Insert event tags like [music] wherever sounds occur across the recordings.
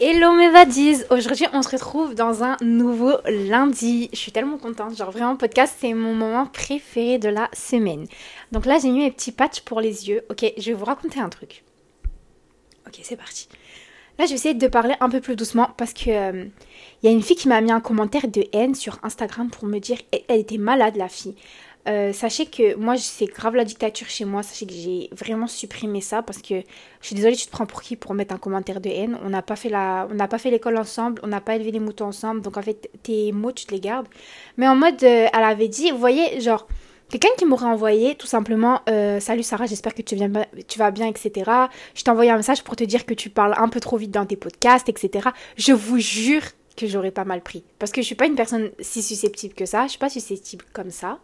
Hello mes vadis Aujourd'hui on se retrouve dans un nouveau lundi. Je suis tellement contente, genre vraiment podcast c'est mon moment préféré de la semaine. Donc là j'ai mis mes petits patchs pour les yeux. Ok, je vais vous raconter un truc. Ok, c'est parti. Là je vais essayer de parler un peu plus doucement parce que euh, il y a une fille qui m'a mis un commentaire de haine sur Instagram pour me dire elle était malade la fille. Euh, sachez que moi, c'est grave la dictature chez moi. Sachez que j'ai vraiment supprimé ça parce que je suis désolée, tu te prends pour qui pour mettre un commentaire de haine? On n'a pas fait la, on n'a pas fait l'école ensemble, on n'a pas élevé les moutons ensemble. Donc en fait, tes mots, tu te les gardes. Mais en mode, euh, elle avait dit, vous voyez, genre. Quelqu'un qui m'aurait envoyé tout simplement euh, Salut Sarah, j'espère que tu, viens, tu vas bien, etc. Je t'ai envoyé un message pour te dire que tu parles un peu trop vite dans tes podcasts, etc. Je vous jure que j'aurais pas mal pris. Parce que je suis pas une personne si susceptible que ça. Je suis pas susceptible comme ça.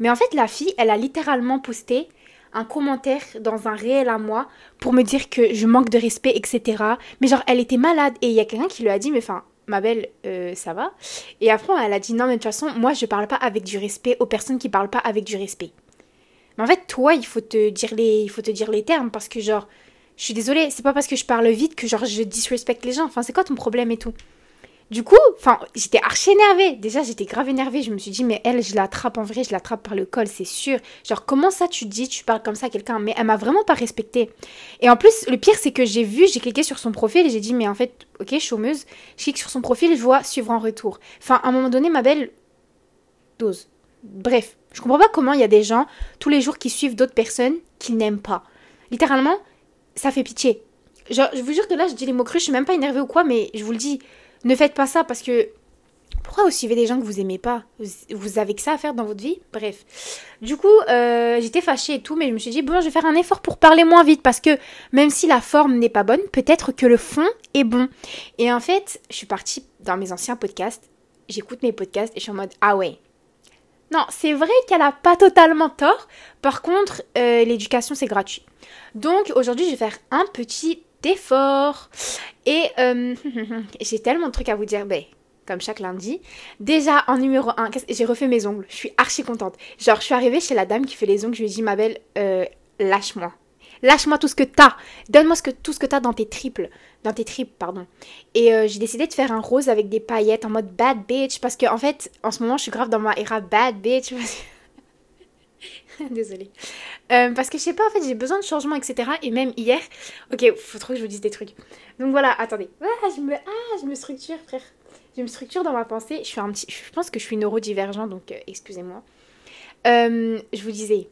Mais en fait, la fille, elle a littéralement posté un commentaire dans un réel à moi pour me dire que je manque de respect, etc. Mais genre, elle était malade et il y a quelqu'un qui lui a dit, mais enfin, ma belle, euh, ça va Et après, elle a dit, non, mais de toute façon, moi, je parle pas avec du respect aux personnes qui parlent pas avec du respect. Mais en fait, toi, il faut te dire les, il faut te dire les termes parce que genre, je suis désolée, c'est pas parce que je parle vite que genre je disrespecte les gens. Enfin, c'est quoi ton problème et tout? Du coup, enfin, j'étais archi énervée. Déjà, j'étais grave énervée. Je me suis dit, mais elle, je l'attrape en vrai, je l'attrape par le col, c'est sûr. Genre, comment ça tu dis, tu parles comme ça à quelqu'un? Mais elle m'a vraiment pas respectée. Et en plus, le pire, c'est que j'ai vu, j'ai cliqué sur son profil et j'ai dit, mais en fait, ok, chômeuse. Je clique sur son profil, je vois suivre en retour. Enfin, à un moment donné, ma belle dose. Bref, je comprends pas comment il y a des gens tous les jours qui suivent d'autres personnes qu'ils n'aiment pas. Littéralement, ça fait pitié. Genre, je vous jure que là, je dis les mots crus, je suis même pas énervée ou quoi, mais je vous le dis. Ne faites pas ça parce que pourquoi vous suivez des gens que vous aimez pas? Vous avez que ça à faire dans votre vie? Bref. Du coup, euh, j'étais fâchée et tout, mais je me suis dit, bon, je vais faire un effort pour parler moins vite parce que même si la forme n'est pas bonne, peut-être que le fond est bon. Et en fait, je suis partie dans mes anciens podcasts, j'écoute mes podcasts et je suis en mode, ah ouais. Non, c'est vrai qu'elle a pas totalement tort. Par contre, euh, l'éducation, c'est gratuit. Donc aujourd'hui, je vais faire un petit d'efforts. Et euh, [laughs] j'ai tellement de trucs à vous dire, ben, comme chaque lundi. Déjà, en numéro 1, j'ai refait mes ongles. Je suis archi contente. Genre, je suis arrivée chez la dame qui fait les ongles. Je lui ai dit, ma belle, euh, lâche-moi. Lâche-moi tout ce que t'as. Donne-moi tout ce que t'as dans tes triples. Dans tes tripes, pardon. Et euh, j'ai décidé de faire un rose avec des paillettes en mode bad bitch. Parce que, en fait, en ce moment, je suis grave dans ma era bad bitch. [laughs] Désolée. Euh, parce que je sais pas, en fait, j'ai besoin de changement, etc. Et même hier. Ok, faut trop que je vous dise des trucs. Donc voilà, attendez. Ah, je me, ah, je me structure, frère. Je me structure dans ma pensée. Je suis un petit. Je pense que je suis neurodivergent, donc euh, excusez-moi. Euh, je vous disais.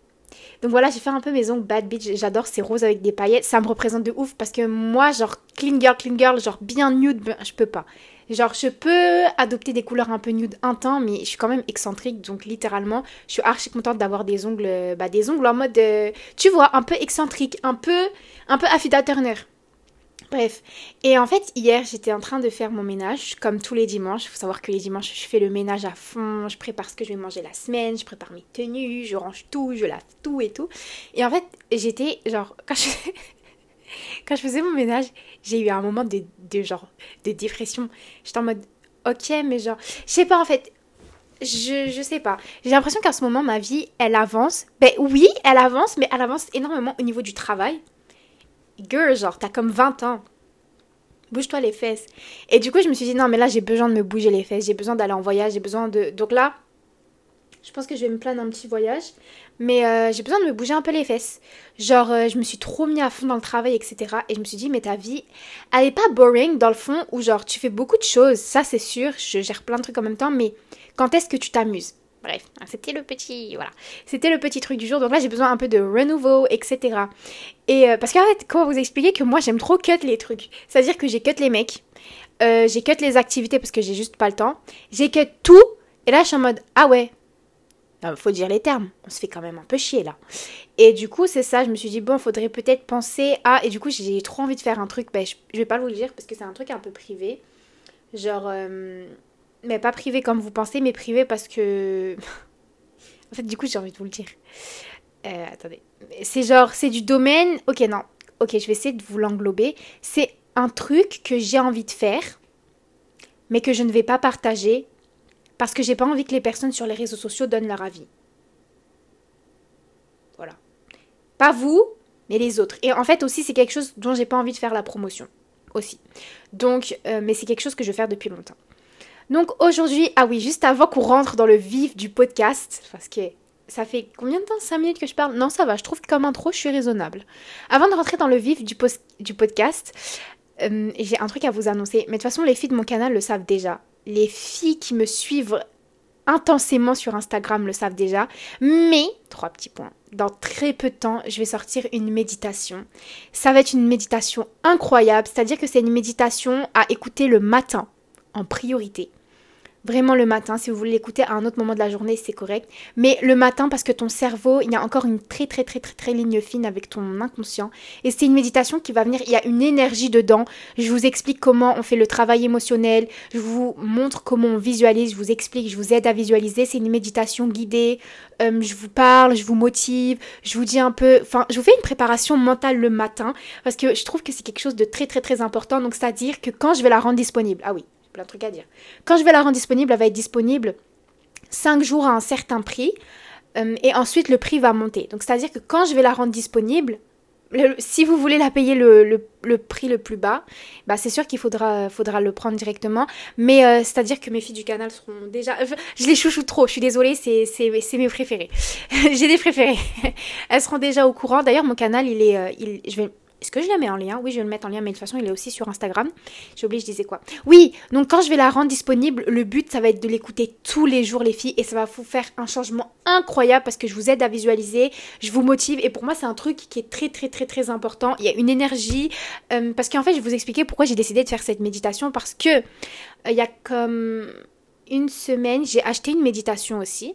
Donc voilà, j'ai fait un peu mes ongles bad bitch. J'adore ces roses avec des paillettes. Ça me représente de ouf parce que moi, genre clean girl, clean girl, genre bien nude, ben, je peux pas. Genre, je peux adopter des couleurs un peu nude un temps, mais je suis quand même excentrique, donc littéralement, je suis archi contente d'avoir des ongles, bah, des ongles en mode, euh, tu vois, un peu excentrique, un peu, un peu Affida Turner. Bref, et en fait, hier, j'étais en train de faire mon ménage, comme tous les dimanches. Il faut savoir que les dimanches, je fais le ménage à fond, je prépare ce que je vais manger la semaine, je prépare mes tenues, je range tout, je lave tout et tout. Et en fait, j'étais, genre, [laughs] quand je, faisais mon ménage, j'ai eu un moment de, de genre de dépression. J'étais en mode ok, mais genre, je sais pas en fait. Je, je sais pas. J'ai l'impression qu'à ce moment, ma vie, elle avance. Ben oui, elle avance, mais elle avance énormément au niveau du travail. Girl, genre, t'as comme 20 ans. Bouge-toi les fesses. Et du coup, je me suis dit, non, mais là, j'ai besoin de me bouger les fesses. J'ai besoin d'aller en voyage. J'ai besoin de. Donc là, je pense que je vais me plaindre un petit voyage. Mais euh, j'ai besoin de me bouger un peu les fesses. Genre, euh, je me suis trop mis à fond dans le travail, etc. Et je me suis dit, mais ta vie, elle est pas boring dans le fond, où genre, tu fais beaucoup de choses. Ça, c'est sûr. Je gère plein de trucs en même temps. Mais quand est-ce que tu t'amuses? Bref, c'était le petit, voilà, c'était le petit truc du jour. Donc là, j'ai besoin un peu de renouveau, etc. Et euh, parce qu'en fait, comment vous expliquer que moi, j'aime trop cut les trucs? C'est-à-dire que j'ai cut les mecs, j'ai cut les activités parce que j'ai juste pas le temps. J'ai cut tout. Et là, je suis en mode, ah ouais, il faut dire les termes. On se fait quand même un peu chier là. Et du coup, c'est ça. Je me suis dit, bon, faudrait peut-être penser à. Et du coup, j'ai trop envie de faire un truc. Ben, je, vais pas vous le dire parce que c'est un truc un peu privé. Genre. Euh, mais pas privé comme vous pensez, mais privé parce que. [laughs] en fait, du coup, j'ai envie de vous le dire. Euh, attendez. C'est genre, c'est du domaine. Ok, non. Ok, je vais essayer de vous l'englober. C'est un truc que j'ai envie de faire, mais que je ne vais pas partager parce que j'ai pas envie que les personnes sur les réseaux sociaux donnent leur avis. Voilà. Pas vous, mais les autres. Et en fait aussi c'est quelque chose dont j'ai pas envie de faire la promotion. aussi. Donc, euh, mais c'est quelque chose que je veux faire depuis longtemps. Donc aujourd'hui, ah oui, juste avant qu'on rentre dans le vif du podcast, parce que ça fait combien de temps? 5 minutes que je parle? Non, ça va, je trouve que comme intro, je suis raisonnable. Avant de rentrer dans le vif du, du podcast, euh, j'ai un truc à vous annoncer. Mais de toute façon, les filles de mon canal le savent déjà. Les filles qui me suivent intensément sur Instagram le savent déjà. Mais, trois petits points. Dans très peu de temps, je vais sortir une méditation. Ça va être une méditation incroyable. C'est-à-dire que c'est une méditation à écouter le matin en priorité vraiment le matin. Si vous voulez l'écouter à un autre moment de la journée, c'est correct. Mais le matin, parce que ton cerveau, il y a encore une très très très très très ligne fine avec ton inconscient. Et c'est une méditation qui va venir, il y a une énergie dedans. Je vous explique comment on fait le travail émotionnel. Je vous montre comment on visualise. Je vous explique, je vous aide à visualiser. C'est une méditation guidée. Euh, je vous parle, je vous motive. Je vous dis un peu, enfin, je vous fais une préparation mentale le matin. Parce que je trouve que c'est quelque chose de très très très important. Donc, c'est-à-dire que quand je vais la rendre disponible, ah oui, plein de trucs à dire. Quand je vais la rendre disponible, elle va être disponible 5 jours à un certain prix. Euh, et ensuite, le prix va monter. Donc, c'est-à-dire que quand je vais la rendre disponible, si vous voulez la payer le, prix le plus bas, bah c'est sûr qu'il faudra, le prendre directement. Mais euh, c'est-à-dire que mes filles du canal seront déjà... je les chouchoute trop, je suis désolée, c'est mes préférés. [laughs] J'ai des préférés. [laughs] Elles seront déjà au courant. D'ailleurs, mon canal, il est... Euh, je vais est-ce que je la mets en lien? Oui, je vais le mettre en lien, mais de toute façon, il est aussi sur Instagram. J'ai oublié, je disais quoi? Oui, donc quand je vais la rendre disponible, le but, ça va être de l'écouter tous les jours, les filles, et ça va vous faire un changement incroyable parce que je vous aide à visualiser, je vous motive, et pour moi, c'est un truc qui est très, très, très, très important. Il y a une énergie, euh, parce qu'en fait, je vais vous expliquer pourquoi j'ai décidé de faire cette méditation, parce que euh, il y a comme une semaine, j'ai acheté une méditation aussi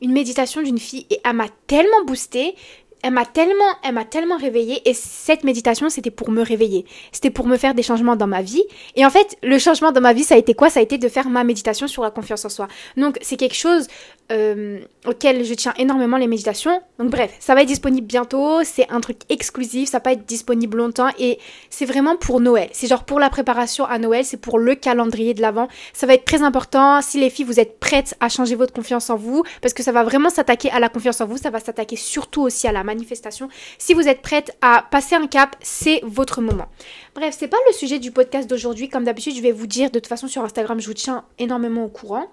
une méditation d'une fille et elle m'a tellement boosté elle m'a tellement, elle m'a tellement réveillée et cette méditation c'était pour me réveiller. C'était pour me faire des changements dans ma vie. Et en fait, le changement dans ma vie, ça a été quoi? Ça a été de faire ma méditation sur la confiance en soi. Donc c'est quelque chose euh, auquel je tiens énormément les méditations. Donc bref, ça va être disponible bientôt. C'est un truc exclusif, ça va pas être disponible longtemps et c'est vraiment pour Noël. C'est genre pour la préparation à Noël, c'est pour le calendrier de l'avant. Ça va être très important. Si les filles vous êtes prêtes à changer votre confiance en vous, parce que ça va vraiment s'attaquer à la confiance en vous, ça va s'attaquer surtout aussi à la manifestation. Si vous êtes prête à passer un cap, c'est votre moment. Bref, c'est pas le sujet du podcast d'aujourd'hui. Comme d'habitude, je vais vous dire de toute façon sur Instagram, je vous tiens énormément au courant.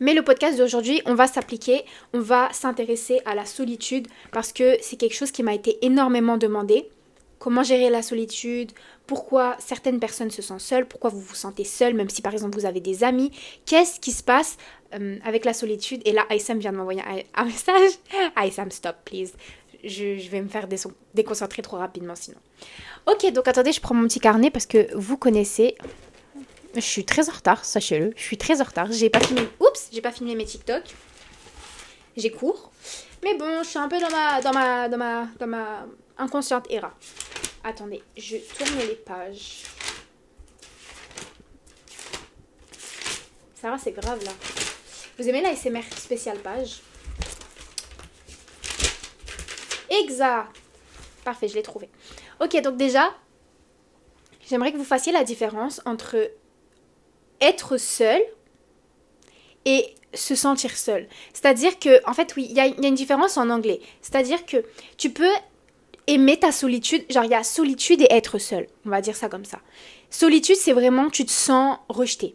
Mais le podcast d'aujourd'hui, on va s'appliquer, on va s'intéresser à la solitude parce que c'est quelque chose qui m'a été énormément demandé. Comment gérer la solitude? Pourquoi certaines personnes se sentent seules? Pourquoi vous vous sentez seul même si par exemple vous avez des amis? Qu'est-ce qui se passe euh, avec la solitude? Et là, Aïssam vient de m'envoyer un, message. [laughs] Aïssam, stop, please. Je, je, vais me faire déconcentrer trop rapidement sinon. Ok, donc attendez, je prends mon petit carnet parce que vous connaissez je suis très en retard, sachez-le. Je suis très en retard. J'ai pas filmé. Oups, j'ai pas filmé mes TikTok. J'ai cours. Mais bon, je suis un peu dans ma, dans ma, dans ma, dans ma inconsciente era. Attendez, je tourne les pages. Va, c'est grave là. Vous aimez la SMR spéciale page? Exact. Parfait, je l'ai trouvé. Ok, donc déjà, j'aimerais que vous fassiez la différence entre être seul et se sentir seul. C'est-à-dire que, en fait, oui, il y, a une différence en anglais. C'est-à-dire que tu peux aimer ta solitude, genre il y a solitude et être seul, on va dire ça comme ça. Solitude, c'est vraiment tu te sens rejeté,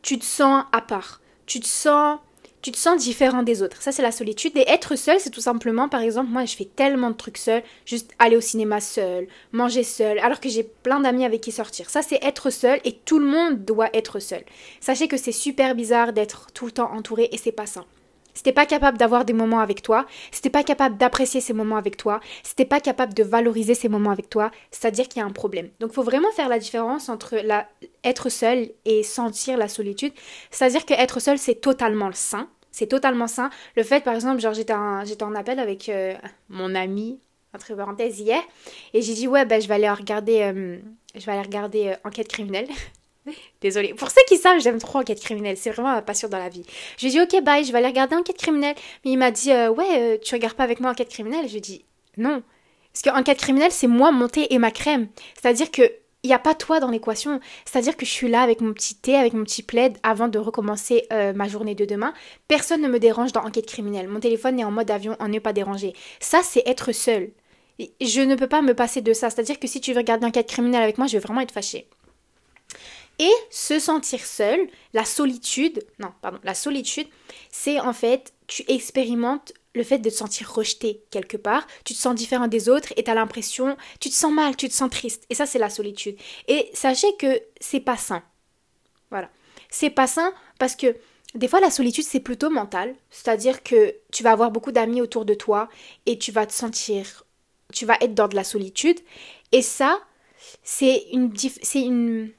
tu te sens à part, tu te sens tu te sens différent des autres. Ça, c'est la solitude. Et être seul, c'est tout simplement, par exemple, moi, je fais tellement de trucs seul, juste aller au cinéma seul, manger seul, alors que j'ai plein d'amis avec qui sortir. Ça, c'est être seul et tout le monde doit être seul. Sachez que c'est super bizarre d'être tout le temps entouré et c'est pas ça. Si pas capable d'avoir des moments avec toi, si pas capable d'apprécier ces moments avec toi, si pas capable de valoriser ces moments avec toi, c'est-à-dire qu'il y a un problème. Donc il faut vraiment faire la différence entre la, être seul et sentir la solitude. C'est-à-dire que être seul, c'est totalement le sain. C'est totalement sain. Le fait, par exemple, genre j'étais en, j'étais en appel avec euh, mon ami, entre parenthèses, hier, et j'ai dit ouais, ben je vais aller regarder, euh, je vais aller regarder euh, Enquête criminelle. [laughs] Désolée. Pour ceux qui savent, j'aime trop Enquête criminelle. C'est vraiment ma passion dans la vie. Je lui ai dit, ok, bye, je vais aller regarder Enquête criminelle. Mais il m'a dit, euh, ouais, euh, tu regardes pas avec moi Enquête criminelle? Je lui ai dit, non. Parce que Enquête criminelle, c'est moi, mon thé et ma crème. C'est-à-dire que il n'y a pas toi dans l'équation. C'est-à-dire que je suis là avec mon petit thé, avec mon petit plaid avant de recommencer euh, ma journée de demain. Personne ne me dérange dans Enquête criminelle. Mon téléphone est en mode avion, en ne pas déranger. Ça, c'est être seul. Je ne peux pas me passer de ça. C'est-à-dire que si tu veux regarder un cas criminel avec moi, je vais vraiment être fâchée. Et se sentir seul, la solitude, non, pardon, la solitude, c'est en fait, tu expérimentes le fait de te sentir rejeté quelque part, tu te sens différent des autres et tu as l'impression, tu te sens mal, tu te sens triste. Et ça, c'est la solitude. Et sachez que c'est pas sain. Voilà. C'est pas sain parce que des fois, la solitude, c'est plutôt mental. C'est-à-dire que tu vas avoir beaucoup d'amis autour de toi et tu vas te sentir, tu vas être dans de la solitude. Et ça, c'est une, c'est une,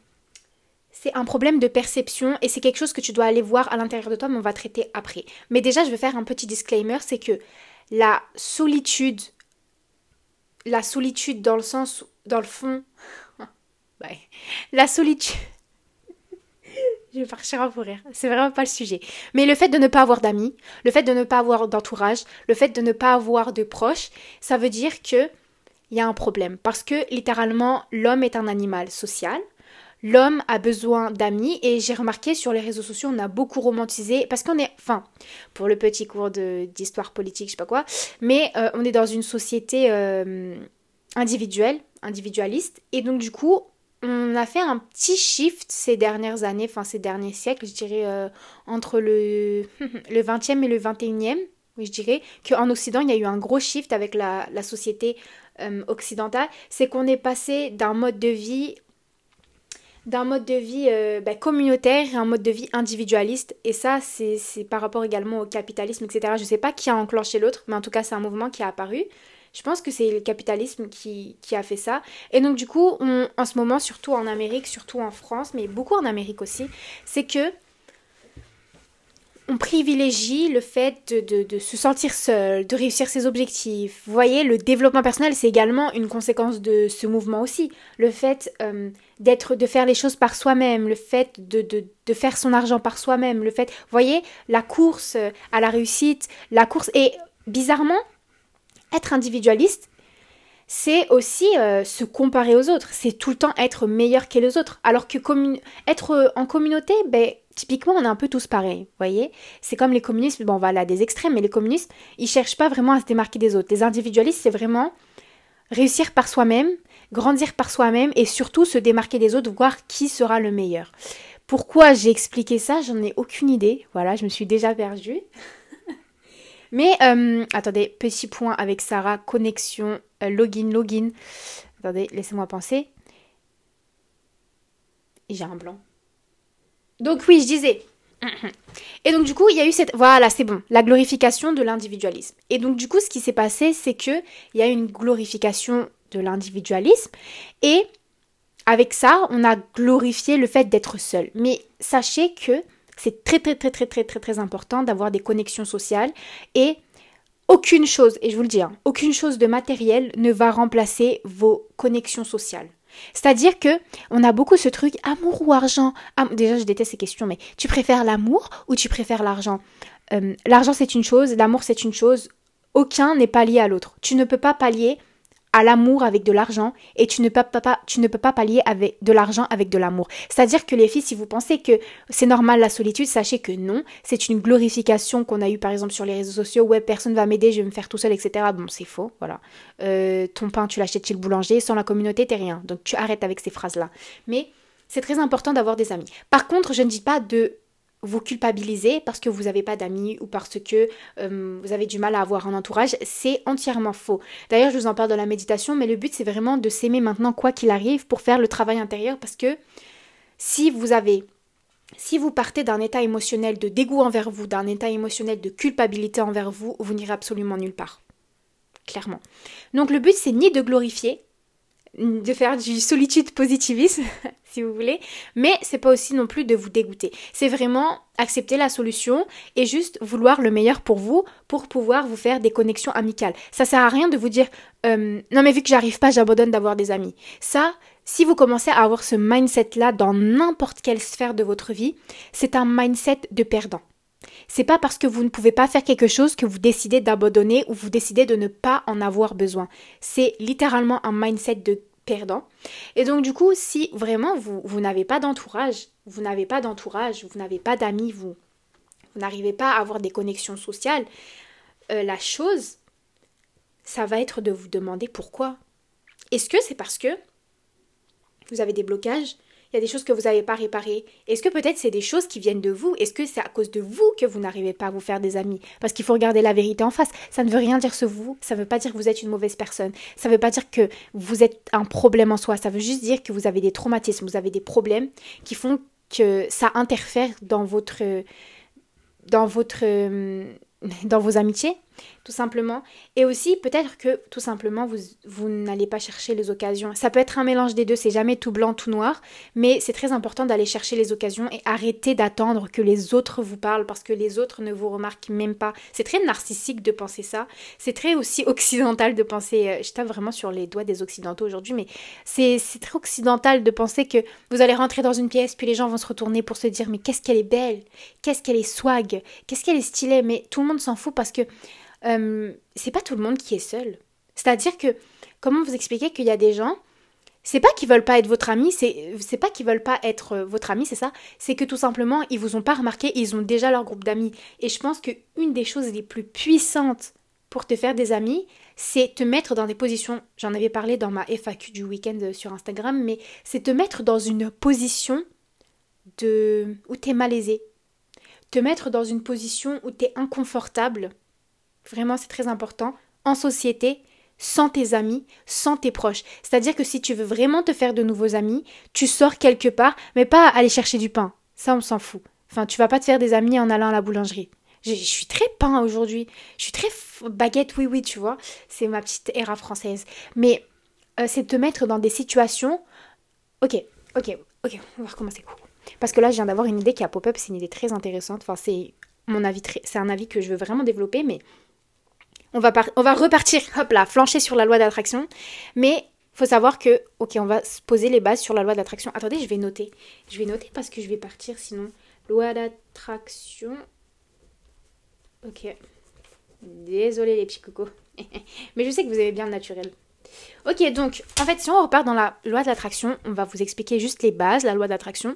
c'est un problème de perception et c'est quelque chose que tu dois aller voir à l'intérieur de toi, mais on va traiter après. Mais déjà, je vais faire un petit disclaimer, c'est que la solitude, la solitude dans le sens, dans le fond, [laughs] la solitude, [laughs] je vais partir pour rire, c'est vraiment pas le sujet. Mais le fait de ne pas avoir d'amis, le fait de ne pas avoir d'entourage, le fait de ne pas avoir de proches, ça veut dire que il y a un problème parce que littéralement l'homme est un animal social l'homme a besoin d'amis et j'ai remarqué sur les réseaux sociaux on a beaucoup romantisé parce qu'on est enfin pour le petit cours d'histoire politique je sais pas quoi mais euh, on est dans une société euh, individuelle individualiste et donc du coup on a fait un petit shift ces dernières années enfin ces derniers siècles je dirais euh, entre le [laughs] le 20e et le 21e oui, je dirais qu'en Occident, il y a eu un gros shift avec la, la société occidentale. C'est qu'on est passé d'un mode de vie d'un mode de vie euh, bah, communautaire et un mode de vie individualiste. Et ça, c'est par rapport également au capitalisme, etc. Je sais pas qui a enclenché l'autre, mais en tout cas, c'est un mouvement qui a apparu. Je pense que c'est le capitalisme qui, qui, a fait ça. Et donc, du coup, en ce moment, surtout en Amérique, surtout en France, mais beaucoup en Amérique aussi, c'est que on privilégie le fait de, se sentir seul, de réussir ses objectifs. Vous voyez, le développement personnel, c'est également une conséquence de ce mouvement aussi. Le fait euh, d'être, de faire les choses par soi-même, le fait de, de, faire son argent par soi-même, le fait, vous voyez, la course à la réussite, la course. Et bizarrement, être individualiste, c'est aussi euh, se comparer aux autres. C'est tout le temps être meilleur que les autres. Alors que être en communauté, ben typiquement, on est un peu tous pareils, voyez C'est comme les communistes, bon, on va là des extrêmes, mais les communistes, ils cherchent pas vraiment à se démarquer des autres. Les individualistes, c'est vraiment réussir par soi-même, grandir par soi-même et surtout se démarquer des autres, voir qui sera le meilleur. Pourquoi j'ai expliqué ça, j'en ai aucune idée. Voilà, je me suis déjà perdue. Mais, euh, attendez, petit point avec Sarah, connexion, euh, login, login. Attendez, laissez-moi penser. J'ai un blanc. Donc oui, je disais. Et donc du coup, il y a eu cette voilà, c'est bon, la glorification de l'individualisme. Et donc du coup, ce qui s'est passé, c'est que il y a une glorification de l'individualisme et avec ça, on a glorifié le fait d'être seul. Mais sachez que c'est très très très très très très très important d'avoir des connexions sociales et aucune chose, et je vous le dis, hein, aucune chose de matériel ne va remplacer vos connexions sociales. C'est-à-dire que on a beaucoup ce truc amour ou argent. déjà, je déteste ces questions, mais tu préfères l'amour ou tu préfères l'argent? Euh, L'argent c'est une chose, l'amour c'est une chose. Aucun n'est pas lié à l'autre. Tu ne peux pas pallier à l'amour avec de l'argent et tu ne, peux pas, tu pallier avec de l'argent avec de l'amour. C'est-à-dire que les filles, si vous pensez que c'est normal la solitude, sachez que non, c'est une glorification qu'on a eue par exemple sur les réseaux sociaux, ouais, personne va m'aider, je vais me faire tout seul, etc. Bon, c'est faux, voilà. Euh, ton pain, tu l'achètes chez le boulanger, sans la communauté, t'es rien. Donc tu arrêtes avec ces phrases-là. Mais c'est très important d'avoir des amis. Par contre, je ne dis pas de vous culpabiliser parce que vous n'avez pas d'amis ou parce que euh, vous avez du mal à avoir un entourage, c'est entièrement faux. D'ailleurs, je vous en parle dans la méditation, mais le but c'est vraiment de s'aimer maintenant quoi qu'il arrive pour faire le travail intérieur parce que si vous avez si vous partez d'un état émotionnel de dégoût envers vous, d'un état émotionnel de culpabilité envers vous, vous n'irez absolument nulle part. Clairement. Donc le but c'est ni de glorifier, de faire du solitude positivisme, [laughs] si vous voulez, mais c'est pas aussi non plus de vous dégoûter. C'est vraiment accepter la solution et juste vouloir le meilleur pour vous pour pouvoir vous faire des connexions amicales. Ça sert à rien de vous dire euh, non mais vu que j'arrive pas, j'abandonne d'avoir des amis. Ça, si vous commencez à avoir ce mindset là dans n'importe quelle sphère de votre vie, c'est un mindset de perdant. C'est pas parce que vous ne pouvez pas faire quelque chose que vous décidez d'abandonner ou vous décidez de ne pas en avoir besoin. C'est littéralement un mindset de perdant. Et donc du coup, si vraiment vous, n'avez pas d'entourage, vous n'avez pas d'entourage, vous n'avez pas d'amis, vous, vous n'arrivez pas à avoir des connexions sociales, euh, la chose, ça va être de vous demander pourquoi. Est-ce que c'est parce que vous avez des blocages il y a des choses que vous n'avez pas réparées. Est-ce que peut-être c'est des choses qui viennent de vous? Est-ce que c'est à cause de vous que vous n'arrivez pas à vous faire des amis? Parce qu'il faut regarder la vérité en face. Ça ne veut rien dire sur vous, ça ne veut pas dire que vous êtes une mauvaise personne, ça ne veut pas dire que vous êtes un problème en soi, ça veut juste dire que vous avez des traumatismes, vous avez des problèmes qui font que ça interfère dans votre dans votre dans vos amitiés, tout simplement. Et aussi, peut-être que tout simplement, vous, vous n'allez pas chercher les occasions. Ça peut être un mélange des deux, c'est jamais tout blanc, tout noir, mais c'est très important d'aller chercher les occasions et arrêter d'attendre que les autres vous parlent parce que les autres ne vous remarquent même pas. C'est très narcissique de penser ça. C'est très aussi [laughs] occidental de penser, euh, je tape vraiment sur les doigts des occidentaux aujourd'hui, mais c'est très occidental de penser que vous allez rentrer dans une pièce, puis les gens vont se retourner pour se dire, mais qu'est-ce qu'elle est belle, qu'est-ce qu'elle est swag, qu'est-ce qu'elle est stylée, mais tout le monde s'en fout parce que euh, c'est pas tout le monde qui est seul. C'est-à-dire que, comment vous expliquer qu'il y a des gens, c'est pas qu'ils veulent pas être votre ami, c'est, c'est pas qu'ils veulent pas être euh, votre ami, c'est ça, c'est que tout simplement, ils vous ont pas remarqué, ils ont déjà leur groupe d'amis. Et je pense qu'une des choses les plus puissantes pour te faire des amis, c'est te mettre dans des positions, j'en avais parlé dans ma FAQ du week-end euh, sur Instagram, mais c'est te mettre dans une position de où t'es malaisé. Te mettre dans une position où t'es inconfortable Vraiment, c'est très important. En société, sans tes amis, sans tes proches. C'est-à-dire que si tu veux vraiment te faire de nouveaux amis, tu sors quelque part, mais pas aller chercher du pain. Ça, on s'en fout. Enfin, tu vas pas te faire des amis en allant à la boulangerie. Je, suis très pain aujourd'hui. Je suis très baguette, oui, oui, tu vois. C'est ma petite era française. Mais euh, c'est te mettre dans des situations. Ok, ok, ok, on va recommencer. Parce que là, je viens d'avoir une idée qui a pop-up, c'est une idée très intéressante. Enfin, c'est mon avis, c'est un avis que je veux vraiment développer, mais on va, repartir, hop là, flancher sur la loi d'attraction. Mais faut savoir que, ok, on va se poser les bases sur la loi d'attraction. Attendez, je vais noter. Je vais noter parce que je vais partir sinon. Loi d'attraction. Ok. Désolé les petits cocos. [laughs] Mais je sais que vous avez bien le naturel. Ok, donc en fait, si on repart dans la loi de l'attraction, on va vous expliquer juste les bases, la loi d'attraction.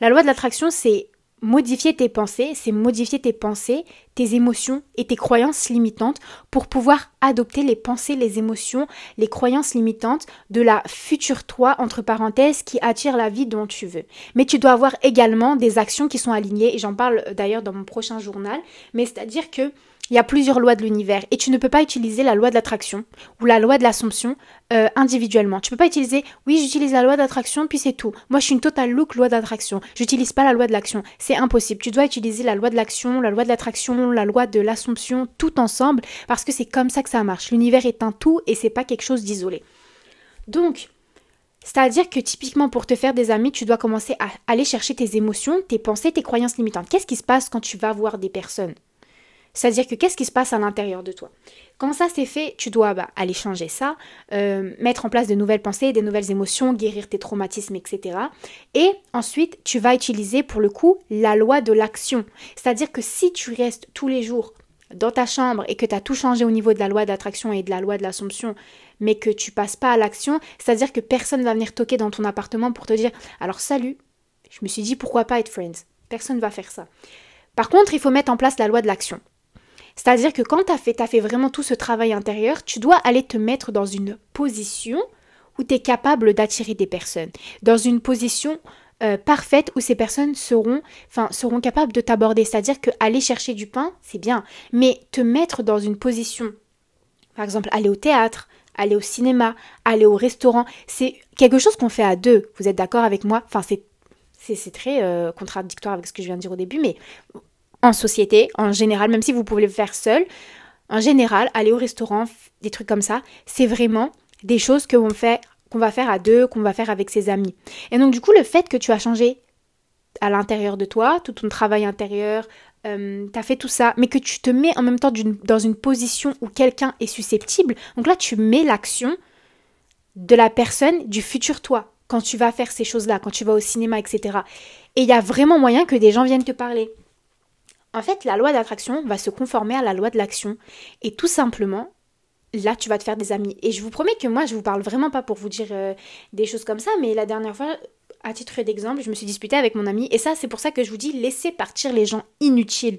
La loi de l'attraction, c'est modifier tes pensées, c'est modifier tes pensées, tes émotions et tes croyances limitantes pour pouvoir adopter les pensées, les émotions, les croyances limitantes de la future toi, entre parenthèses, qui attire la vie dont tu veux. Mais tu dois avoir également des actions qui sont alignées, et j'en parle d'ailleurs dans mon prochain journal, mais c'est-à-dire que il y a plusieurs lois de l'univers et tu ne peux pas utiliser la loi de l'attraction ou la loi de l'assomption euh, individuellement. Tu peux pas utiliser, oui, j'utilise la loi d'attraction puis c'est tout. Moi, je suis une totale look loi d'attraction. J'utilise pas la loi de l'action. C'est impossible. Tu dois utiliser la loi de l'action, la loi de l'attraction, la loi de l'assomption, tout ensemble parce que c'est comme ça que ça marche. L'univers est un tout et c'est pas quelque chose d'isolé. Donc, c'est-à-dire que typiquement pour te faire des amis, tu dois commencer à aller chercher tes émotions, tes pensées, tes croyances limitantes. Qu'est-ce qui se passe quand tu vas voir des personnes? C'est-à-dire que qu'est-ce qui se passe à l'intérieur de toi? Quand ça c'est fait, tu dois bah, aller changer ça, euh, mettre en place de nouvelles pensées, des nouvelles émotions, guérir tes traumatismes, etc. Et ensuite, tu vas utiliser pour le coup la loi de l'action. C'est-à-dire que si tu restes tous les jours dans ta chambre et que tu as tout changé au niveau de la loi d'attraction et de la loi de l'assomption, mais que tu passes pas à l'action, c'est-à-dire que personne va venir toquer dans ton appartement pour te dire alors salut, je me suis dit pourquoi pas être friends? Personne va faire ça. Par contre, il faut mettre en place la loi de l'action. C'est-à-dire que quand tu as fait, fait vraiment tout ce travail intérieur, tu dois aller te mettre dans une position où tu es capable d'attirer des personnes, dans une position euh, parfaite où ces personnes seront capables de t'aborder. C'est-à-dire que aller chercher du pain, c'est bien, mais te mettre dans une position, par exemple, aller au théâtre, aller au cinéma, aller au restaurant, c'est quelque chose qu'on fait à deux. Vous êtes d'accord avec moi? Enfin, c'est c'est très euh, contradictoire avec ce que je viens de dire au début, mais en société, en général, même si vous pouvez le faire seul, en général, aller au restaurant, des trucs comme ça, c'est vraiment des choses que qu'on va faire à deux, qu'on va faire avec ses amis. Et donc du coup, le fait que tu as changé à l'intérieur de toi, tout ton travail intérieur, euh, tu as fait tout ça, mais que tu te mets en même temps dans une position où quelqu'un est susceptible, donc là tu mets l'action de la personne du futur toi, quand tu vas faire ces choses-là, quand tu vas au cinéma, etc. Et il y a vraiment moyen que des gens viennent te parler. En fait, la loi d'attraction va se conformer à la loi de l'action. Et tout simplement, là, tu vas te faire des amis. Et je vous promets que moi, je vous parle vraiment pas pour vous dire euh, des choses comme ça, mais la dernière fois, à titre d'exemple, je me suis disputée avec mon ami. Et ça, c'est pour ça que je vous dis, laissez partir les gens inutiles.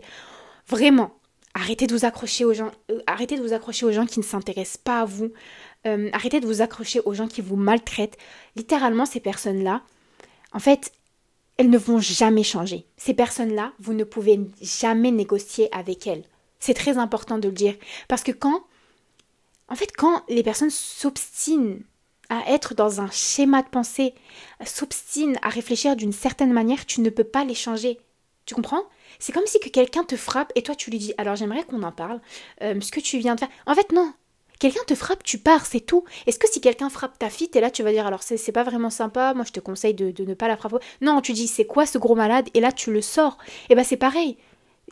Vraiment. Arrêtez de vous accrocher aux gens, euh, arrêtez de vous accrocher aux gens qui ne s'intéressent pas à vous. Euh, arrêtez de vous accrocher aux gens qui vous maltraitent. Littéralement, ces personnes-là, en fait, elles ne vont jamais changer. Ces personnes-là, vous ne pouvez jamais négocier avec elles. C'est très important de le dire. Parce que quand, en fait, quand les personnes s'obstinent à être dans un schéma de pensée, s'obstinent à réfléchir d'une certaine manière, tu ne peux pas les changer. Tu comprends? C'est comme si que quelqu'un te frappe et toi tu lui dis alors j'aimerais qu'on en parle, euh, ce que tu viens de faire. En fait non, Quelqu'un te frappe, tu pars, c'est tout. Est-ce que si quelqu'un frappe ta fille, t'es là, tu vas dire alors c'est pas vraiment sympa, moi je te conseille de, ne pas la frapper. Non, tu dis c'est quoi ce gros malade? Et là tu le sors. Et eh ben c'est pareil.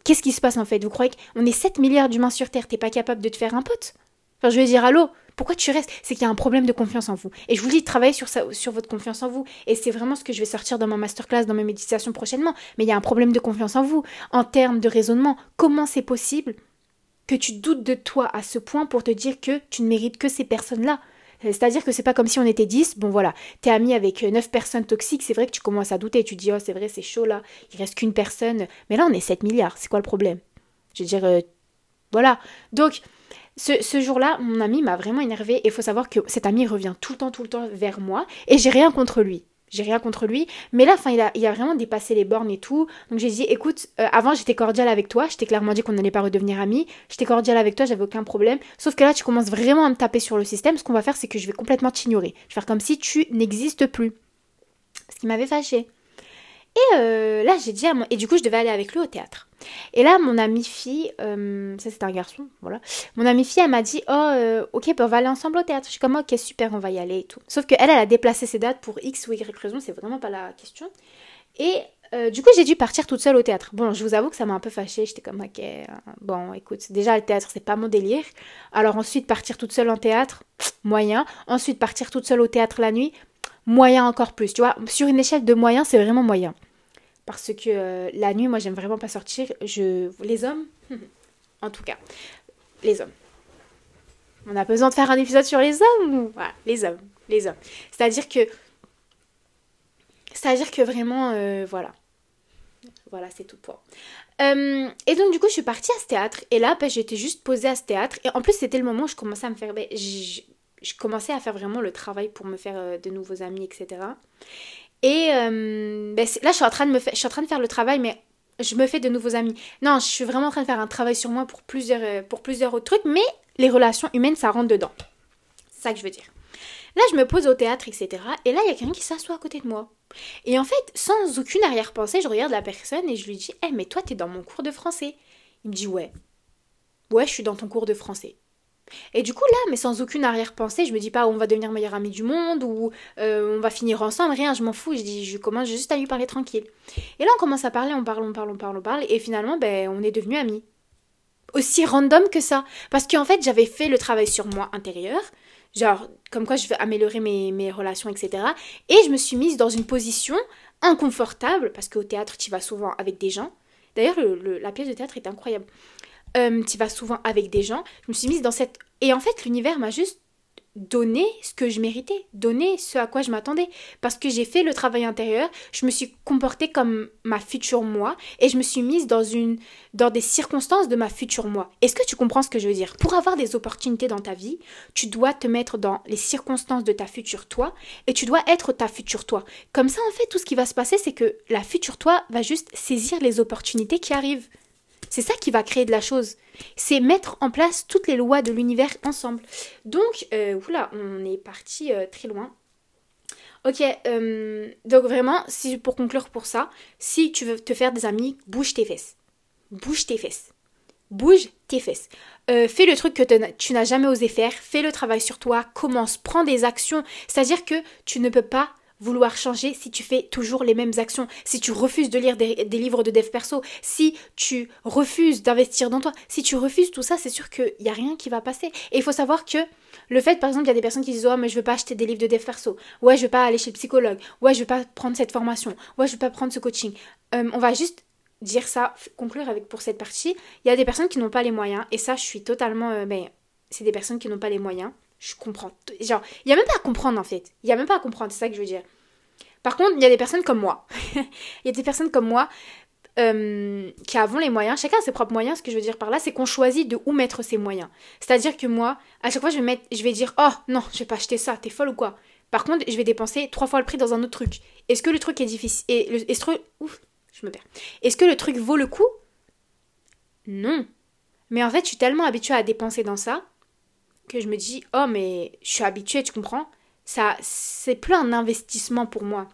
Qu'est-ce qui se passe en fait? Vous croyez qu'on est 7 milliards d'humains sur Terre, t'es pas capable de te faire un pote? Enfin je vais dire allô? Pourquoi tu restes? C'est qu'il y a un problème de confiance en vous. Et je vous dis, travaillez sur, sur votre confiance en vous. Et c'est vraiment ce que je vais sortir dans ma masterclass, dans mes méditations prochainement. Mais il y a un problème de confiance en vous. En termes de raisonnement, comment c'est possible que tu doutes de toi à ce point pour te dire que tu ne mérites que ces personnes-là. C'est-à-dire que c'est pas comme si on était 10, bon voilà, t'es ami avec 9 personnes toxiques, c'est vrai que tu commences à douter, tu dis oh c'est vrai c'est chaud là, il reste qu'une personne, mais là on est 7 milliards, c'est quoi le problème? Je veux dire, euh, voilà. Donc ce, ce jour-là, mon ami m'a vraiment énervé et il faut savoir que cet ami revient tout le temps, tout le temps vers moi. Et j'ai rien contre lui j'ai rien contre lui. Mais là, il a, il a vraiment dépassé les bornes et tout. Donc j'ai dit, écoute, euh, avant j'étais cordiale avec toi, je t'ai clairement dit qu'on n'allait pas redevenir amis. J'étais cordiale avec toi, j'avais aucun problème. Sauf que là, tu commences vraiment à me taper sur le système. Ce qu'on va faire, c'est que je vais complètement t'ignorer. Je vais faire comme si tu n'existes plus. Ce qui m'avait fâché. Et euh, là, j'ai dit à mon... Et du coup, je devais aller avec lui au théâtre. Et là, mon amie fille, euh, ça c'est un garçon, voilà. Mon amie fille, elle m'a dit, oh, euh, ok, ben, on va aller ensemble au théâtre. Je suis comme, ok, super, on va y aller et tout. Sauf qu'elle, elle a déplacé ses dates pour X ou Y raison, c'est vraiment pas la question. Et du coup, j'ai dû partir toute seule au théâtre. Bon, je vous avoue que ça m'a un peu fâchée. J'étais comme, ok, bon, écoute, déjà le théâtre, c'est pas mon délire. Alors ensuite, partir toute seule en théâtre, moyen. Ensuite, partir toute seule au théâtre la nuit, moyen encore plus. Tu vois, sur une échelle de moyen, c'est vraiment moyen. Parce que euh, la nuit, moi, j'aime vraiment pas sortir. Je... Les hommes, [laughs] en tout cas, les hommes. On a besoin de faire un épisode sur les hommes Voilà, les hommes, les hommes. C'est-à-dire que... C'est-à-dire que vraiment, euh, voilà. Voilà, c'est tout pour. Euh, et donc, du coup, je suis partie à ce théâtre. Et là, ben, j'étais juste posée à ce théâtre. Et en plus, c'était le moment où je commençais à me faire... Ben, je commençais à faire vraiment le travail pour me faire euh, de nouveaux amis, etc. Et euh, ben, là, je suis, en train de me faire, je suis en train de faire le travail, mais je me fais de nouveaux amis. Non, je suis vraiment en train de faire un travail sur moi pour plusieurs, euh, pour plusieurs autres trucs, mais les relations humaines, ça rentre dedans. C'est ça que je veux dire. Là, je me pose au théâtre, etc. Et là, il y a quelqu'un qui s'assoit à côté de moi. Et en fait, sans aucune arrière-pensée, je regarde la personne et je lui dis Eh, mais toi, t'es dans mon cours de français. Il me dit Ouais. Ouais, je suis dans ton cours de français. Et du coup, là, mais sans aucune arrière-pensée, je me dis pas on va devenir meilleur ami du monde ou euh, on va finir ensemble, rien, je m'en fous. Je dis, je commence juste à lui parler tranquille. Et là, on commence à parler, on parle, on parle, on parle, on parle, et finalement, ben, on est devenus amis. Aussi random que ça. Parce qu'en fait, j'avais fait le travail sur moi intérieur, genre, comme quoi je veux améliorer mes, mes relations, etc. Et je me suis mise dans une position inconfortable, parce qu'au théâtre, tu vas souvent avec des gens. D'ailleurs, la pièce de théâtre est incroyable. Euh, tu vas souvent avec des gens. Je me suis mise dans cette... Et en fait, l'univers m'a juste donné ce que je méritais, donné ce à quoi je m'attendais. Parce que j'ai fait le travail intérieur, je me suis comportée comme ma future moi et je me suis mise dans, une, dans des circonstances de ma future moi. Est-ce que tu comprends ce que je veux dire? Pour avoir des opportunités dans ta vie, tu dois te mettre dans les circonstances de ta future toi et tu dois être ta future toi. Comme ça, en fait, tout ce qui va se passer, c'est que la future toi va juste saisir les opportunités qui arrivent. C'est ça qui va créer de la chose. C'est mettre en place toutes les lois de l'univers ensemble. Donc, euh, on est parti euh, très loin. Ok, euh, donc vraiment, si, pour conclure pour ça, si tu veux te faire des amis, bouge tes fesses. Bouge tes fesses. Bouge tes fesses. fais le truc que tu n'as jamais osé faire. Fais le travail sur toi. Commence. Prends des actions. C'est-à-dire que tu ne peux pas vouloir changer si tu fais toujours les mêmes actions, si tu refuses de lire des, livres de dev perso, si tu refuses d'investir dans toi, si tu refuses tout ça, c'est sûr qu'il n'y a rien qui va passer. Et il faut savoir que le fait, par exemple, il y a des personnes qui disent Oh, mais je veux pas acheter des livres de dev perso, ouais, je veux pas aller chez le psychologue, ouais, je veux pas prendre cette formation, ouais, je veux pas prendre ce coaching. Euh, on va juste dire ça, conclure avec pour cette partie. Il y a des personnes qui n'ont pas les moyens, et ça, je suis totalement. Euh, ben, c'est des personnes qui n'ont pas les moyens je comprends. Genre, il n'y a même pas à comprendre en fait. Il n'y a même pas à comprendre, c'est ça que je veux dire. Par contre, il y a des personnes comme moi. [laughs] Il y a des personnes comme moi. euh, qui avons les moyens, chacun a ses propres moyens, ce que je veux dire par là, c'est qu'on choisit de où mettre ses moyens. C'est-à-dire que moi, à chaque fois, je vais, mettre, je vais dire, oh non, je vais pas acheter ça, t'es folle ou quoi? Par contre, je vais dépenser trois fois le prix dans un autre truc. Est-ce que le truc est difficile et est Ouf, je me perds. Est-ce que le truc vaut le coup? Non. Mais en fait, je suis tellement habituée à dépenser dans ça que je me dis, oh mais je suis habituée, tu comprends? Ça, c'est plus un investissement pour moi.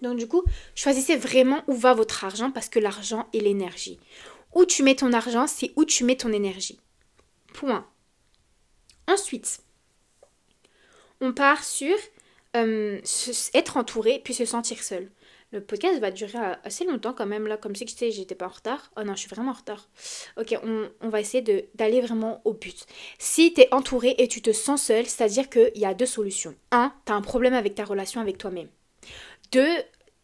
Donc du coup, choisissez vraiment où va votre argent parce que l'argent est l'énergie. Où tu mets ton argent, c'est où tu mets ton énergie. Point. Ensuite, on part sur euh, être entouré puis se sentir seul. Le podcast va durer assez longtemps quand même là, comme si j'étais pas en retard. Oh non, je suis vraiment en retard. Ok, on, va essayer d'aller vraiment au but. Si tu es entouré et tu te sens seul, c'est-à-dire qu'il y a deux solutions. Un, tu as un problème avec ta relation avec toi-même. Deux,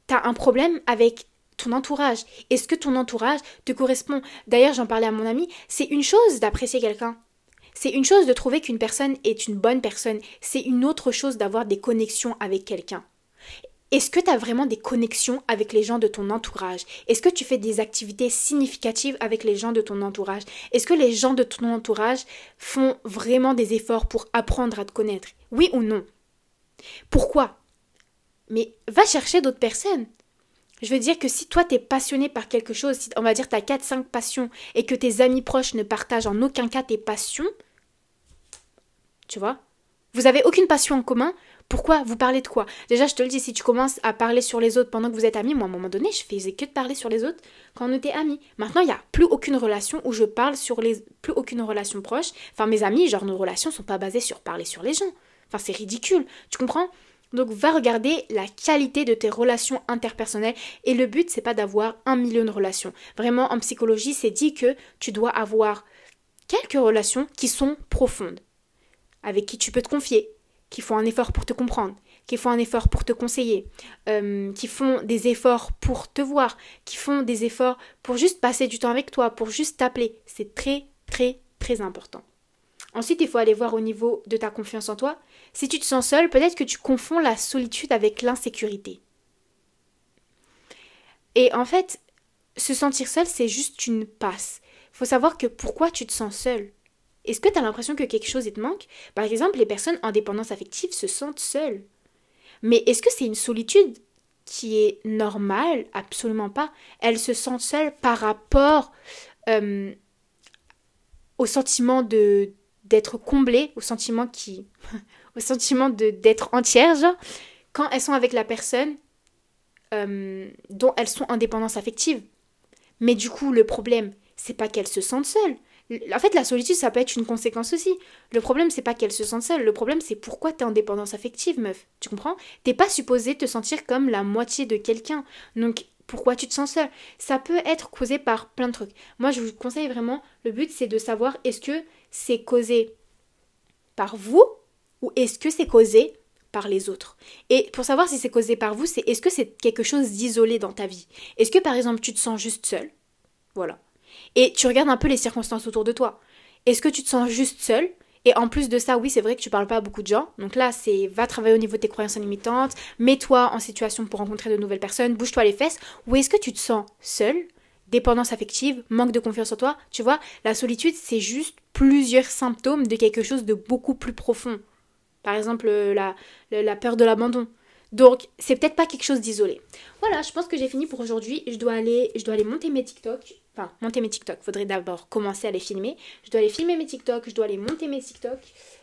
tu as un problème avec ton entourage. Est-ce que ton entourage te correspond? D'ailleurs, j'en parlais à mon ami, c'est une chose d'apprécier quelqu'un. C'est une chose de trouver qu'une personne est une bonne personne. C'est une autre chose d'avoir des connexions avec quelqu'un. Est-ce que tu as vraiment des connexions avec les gens de ton entourage? Est-ce que tu fais des activités significatives avec les gens de ton entourage? Est-ce que les gens de ton entourage font vraiment des efforts pour apprendre à te connaître? Oui ou non? Pourquoi? Mais va chercher d'autres personnes. Je veux dire que si toi t'es passionné par quelque chose, si on va dire t'as 4-5 passions et que tes amis proches ne partagent en aucun cas tes passions, tu vois, vous avez aucune passion en commun, pourquoi Vous parlez de quoi? Déjà, je te le dis, si tu commences à parler sur les autres pendant que vous êtes amis, moi à un moment donné, je faisais que de parler sur les autres quand on était amis. Maintenant, il n'y a plus aucune relation où je parle sur les. plus aucune relation proche. Enfin, mes amis, genre, nos relations sont pas basées sur parler sur les gens. Enfin, c'est ridicule. Tu comprends? Donc va regarder la qualité de tes relations interpersonnelles et le but c'est pas d'avoir un million de relations. Vraiment en psychologie c'est dit que tu dois avoir quelques relations qui sont profondes, avec qui tu peux te confier, qui font un effort pour te comprendre, qui font un effort pour te conseiller, euh, qui font des efforts pour te voir, qui font des efforts pour juste passer du temps avec toi, pour juste t'appeler. C'est très très très important. Ensuite, il faut aller voir au niveau de ta confiance en toi. Si tu te sens seul, peut-être que tu confonds la solitude avec l'insécurité. Et en fait, se sentir seul, c'est juste une passe. Il faut savoir que pourquoi tu te sens seul? Est-ce que tu as l'impression que quelque chose te manque? Par exemple, les personnes en dépendance affective se sentent seules. Mais est-ce que c'est une solitude qui est normale? Absolument pas. Elles se sentent seules par rapport euh, au sentiment de, d'être comblées, au sentiment qui [laughs] au sentiment de d'être entière genre, quand elles sont avec la personne euh, dont elles sont en dépendance affective. Mais du coup, le problème, c'est pas qu'elles se sentent seules. En fait, la solitude, ça peut être une conséquence aussi. Le problème, c'est pas qu'elles se sentent seules. Le problème, c'est pourquoi t'es en dépendance affective, meuf. Tu comprends? T'es pas supposé te sentir comme la moitié de quelqu'un. Donc, pourquoi tu te sens seule? Ça peut être causé par plein de trucs. Moi, je vous conseille vraiment, le but, c'est de savoir est-ce que c'est causé par vous ou est-ce que c'est causé par les autres? Et pour savoir si c'est causé par vous, c'est est-ce que c'est quelque chose d'isolé dans ta vie? Est-ce que par exemple tu te sens juste seul Voilà. Et tu regardes un peu les circonstances autour de toi. Est-ce que tu te sens juste seul et en plus de ça, oui, c'est vrai que tu parles pas à beaucoup de gens. Donc là, c'est va travailler au niveau de tes croyances limitantes, mets-toi en situation pour rencontrer de nouvelles personnes, bouge-toi les fesses. Ou est-ce que tu te sens seul dépendance affective, manque de confiance en toi. Tu vois, la solitude, c'est juste plusieurs symptômes de quelque chose de beaucoup plus profond. Par exemple, la, la peur de l'abandon. Donc, c'est peut-être pas quelque chose d'isolé. Voilà, je pense que j'ai fini pour aujourd'hui. Je dois aller, je dois aller monter mes TikTok. Enfin, monter mes TikTok. Faudrait d'abord commencer à les filmer. Je dois aller filmer mes TikTok. Je dois aller monter mes TikTok.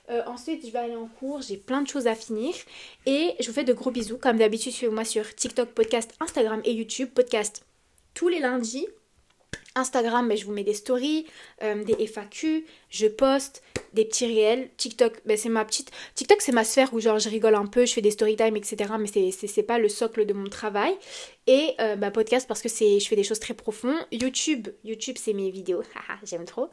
Euh, ensuite, je vais aller en cours. J'ai plein de choses à finir. Et je vous fais de gros bisous. Comme d'habitude, suivez-moi sur TikTok, podcast, Instagram et YouTube. Podcast tous les lundis. Instagram, mais je vous mets des stories, euh, des FAQ, je poste des petits réels. TikTok, ben c'est ma petite. TikTok, c'est ma sphère où genre je rigole un peu, je fais des story time, etc. Mais c'est pas le socle de mon travail. Et euh, bah, podcast parce que je fais des choses très profondes. YouTube, YouTube, c'est mes vidéos. [laughs] J'aime trop.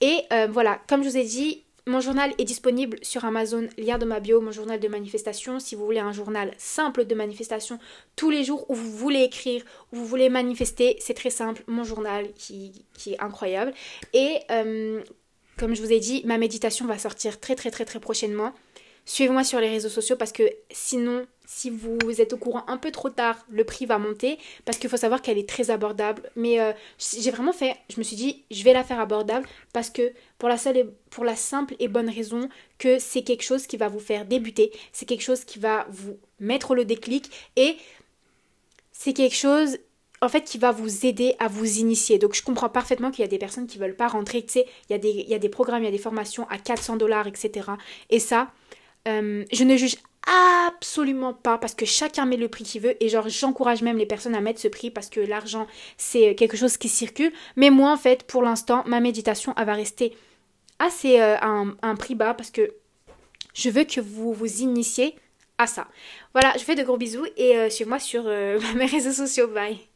Et euh, voilà, comme je vous ai dit, mon journal est disponible sur Amazon, lien de ma bio, mon journal de manifestation. Si vous voulez un journal simple de manifestation tous les jours où vous voulez écrire, où vous voulez manifester, c'est très simple. Mon journal qui, est incroyable. Et euh, comme je vous ai dit, ma méditation va sortir très très très très prochainement. suivez-moi sur les réseaux sociaux parce que sinon, si vous êtes au courant un peu trop tard, le prix va monter parce qu'il faut savoir qu'elle est très abordable. Mais euh, j'ai vraiment fait, je me suis dit, je vais la faire abordable parce que pour la, seule et, pour la simple et bonne raison que c'est quelque chose qui va vous faire débuter, c'est quelque chose qui va vous mettre le déclic et c'est quelque chose en fait qui va vous aider à vous initier. Donc je comprends parfaitement qu'il y a des personnes qui veulent pas rentrer, tu sais, il y, a des, il y a des programmes, il y a des formations à 400 dollars, etc. Et ça, euh, je ne juge absolument pas parce que chacun met le prix qu'il veut et genre j'encourage même les personnes à mettre ce prix parce que l'argent c'est quelque chose qui circule. Mais moi en fait pour l'instant ma méditation elle va rester assez euh, un, prix bas parce que je veux que vous vous initiez à ça. Voilà je fais de gros bisous et euh, suivez-moi sur [laughs] mes réseaux sociaux. Bye